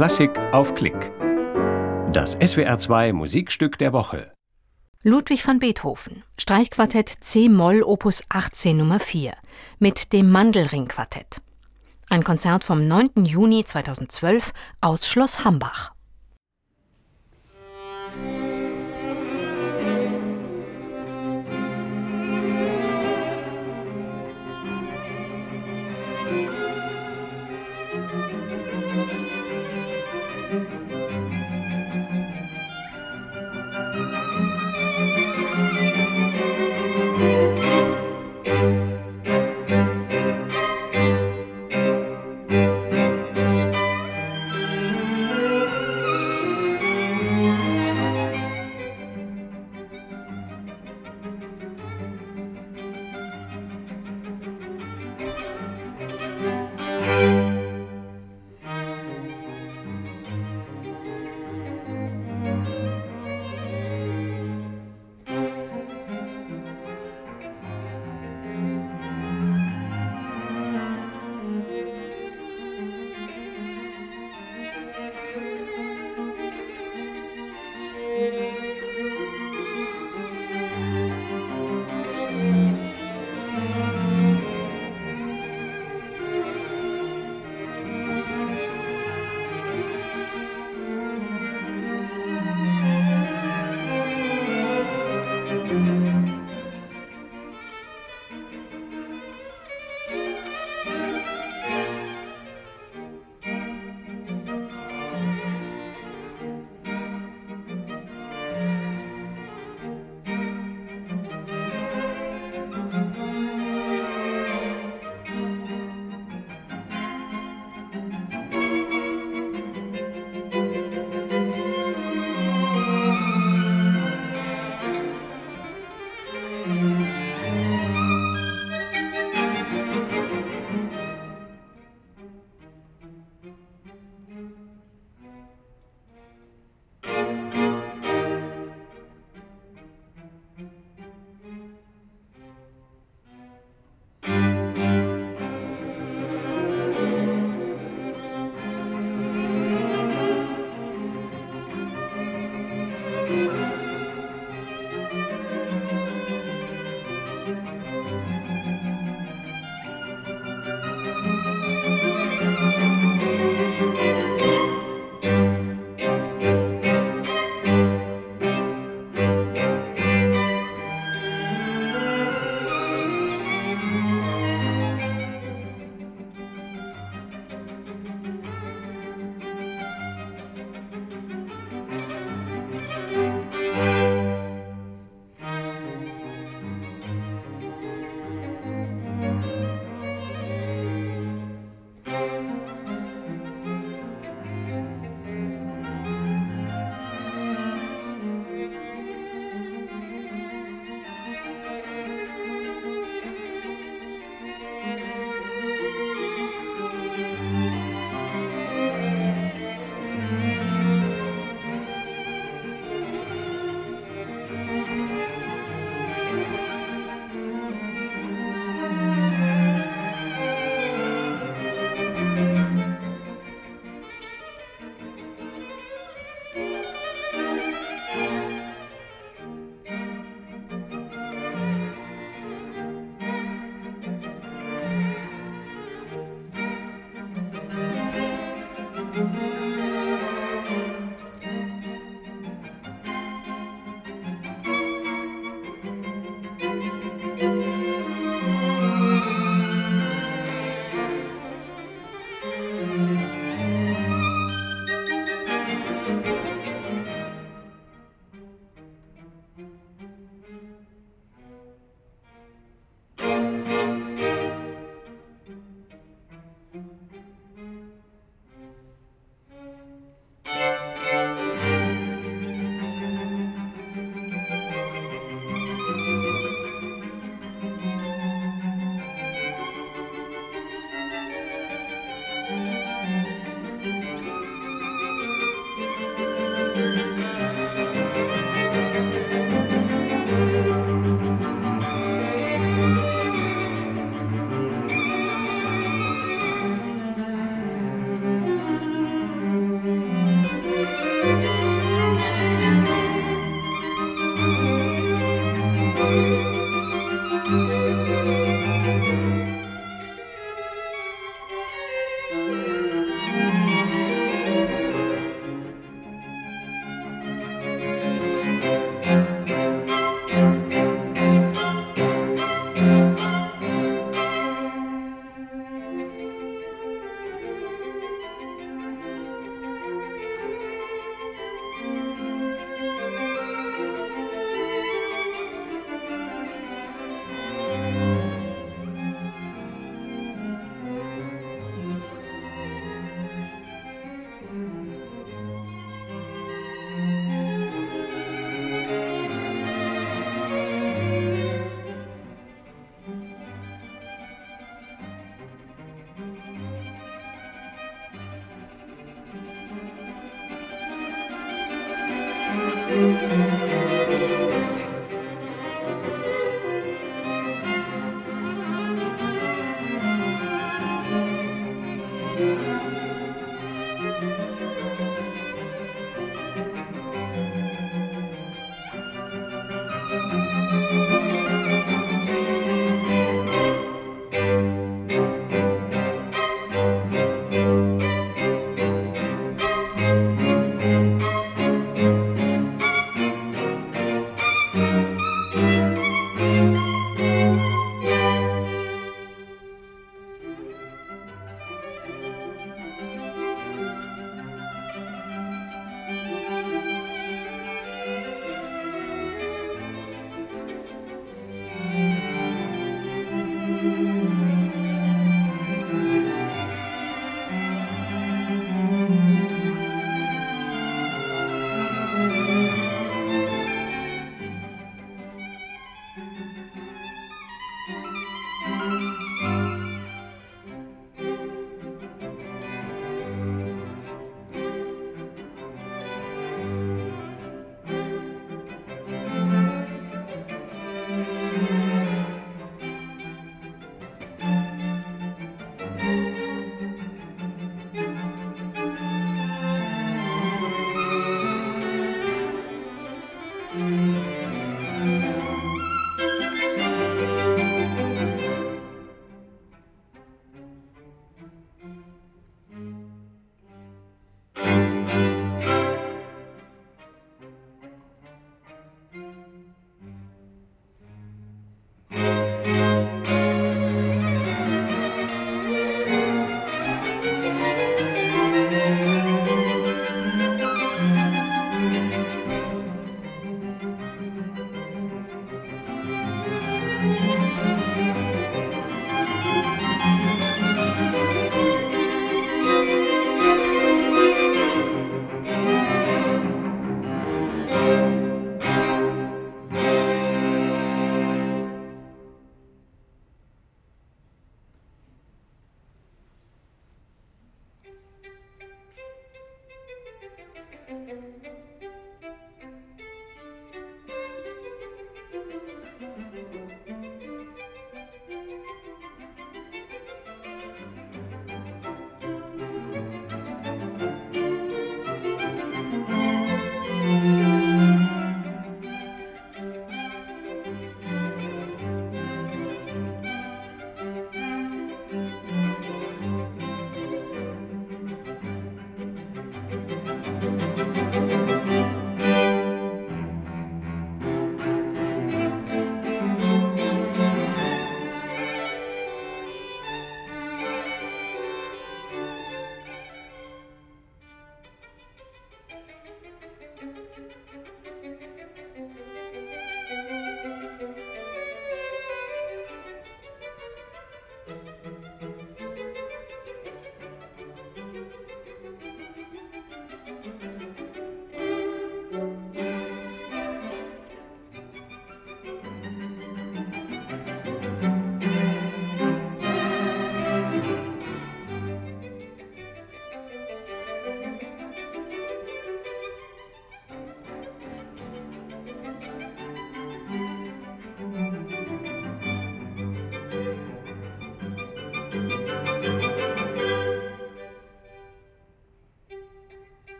Klassik auf Klick. Das SWR2 Musikstück der Woche. Ludwig van Beethoven, Streichquartett C-Moll Opus 18 Nummer 4 mit dem Mandelring-Quartett. Ein Konzert vom 9. Juni 2012 aus Schloss Hambach.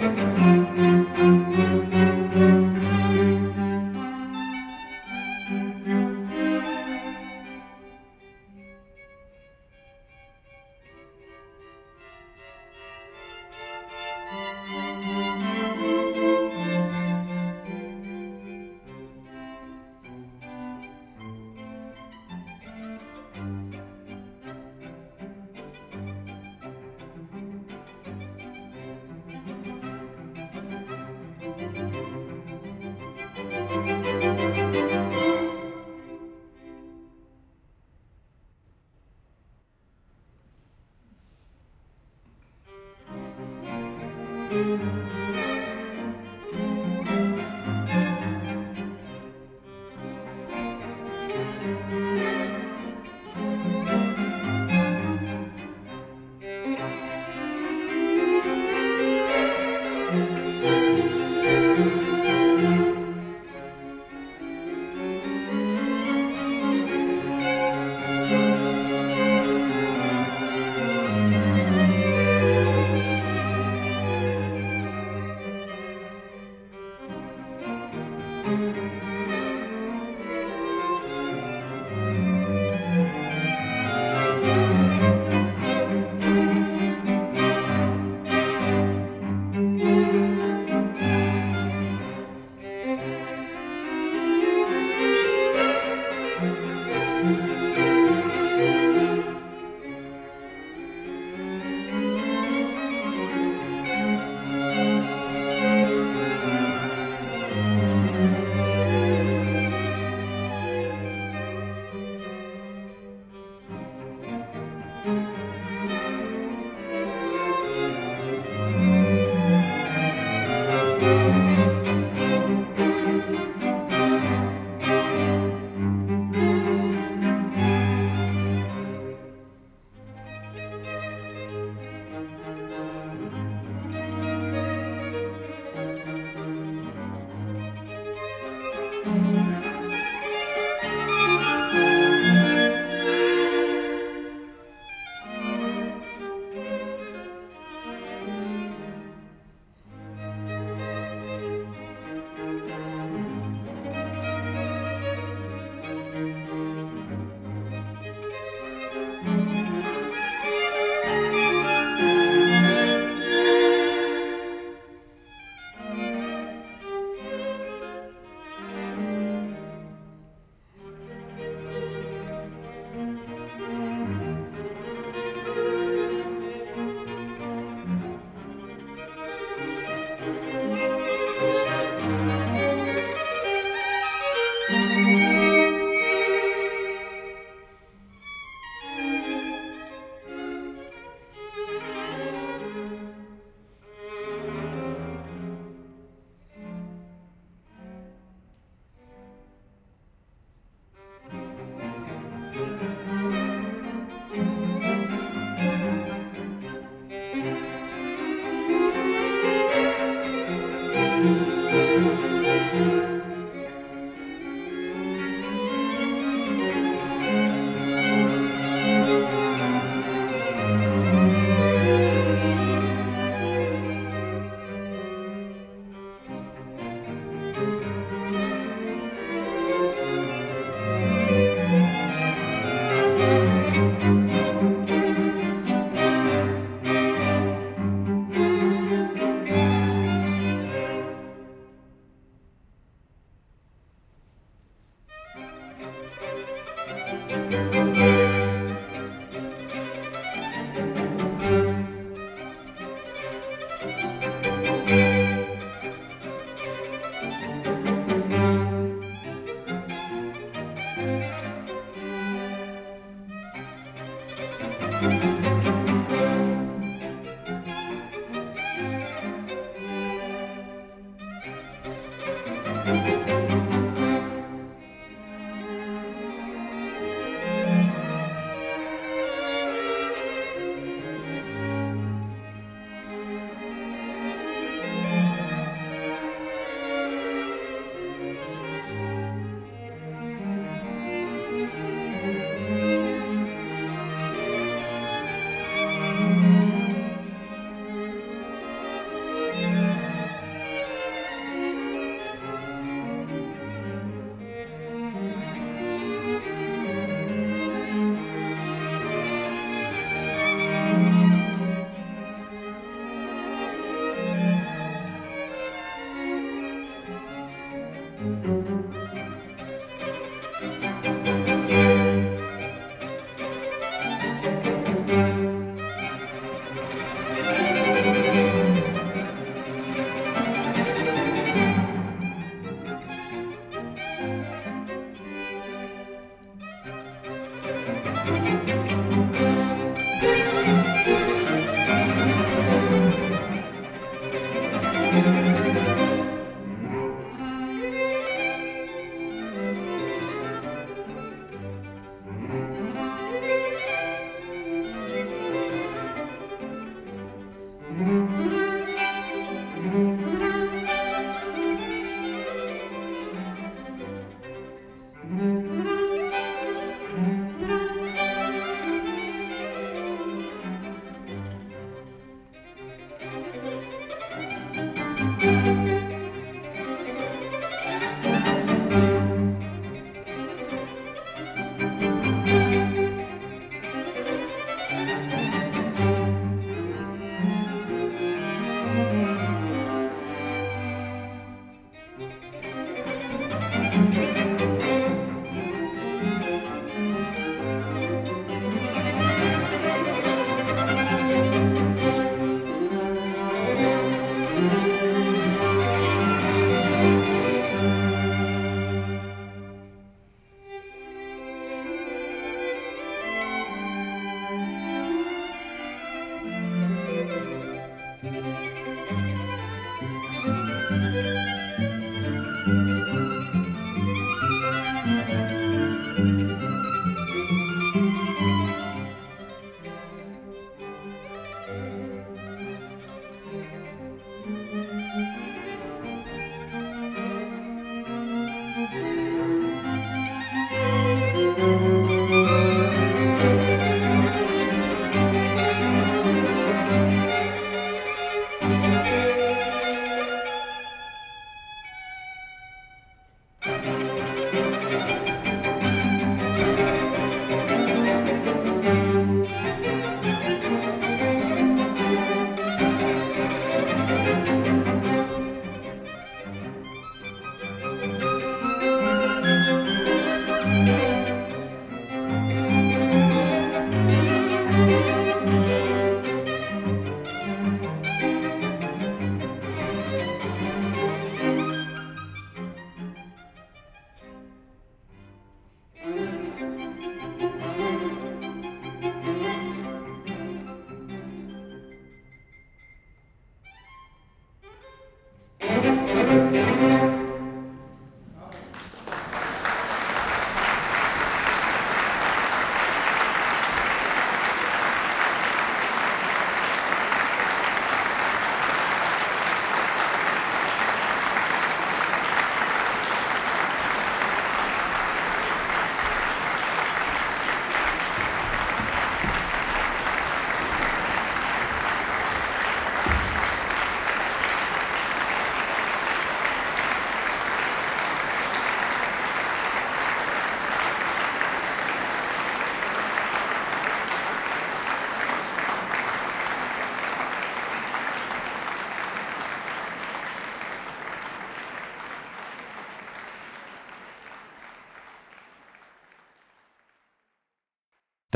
Música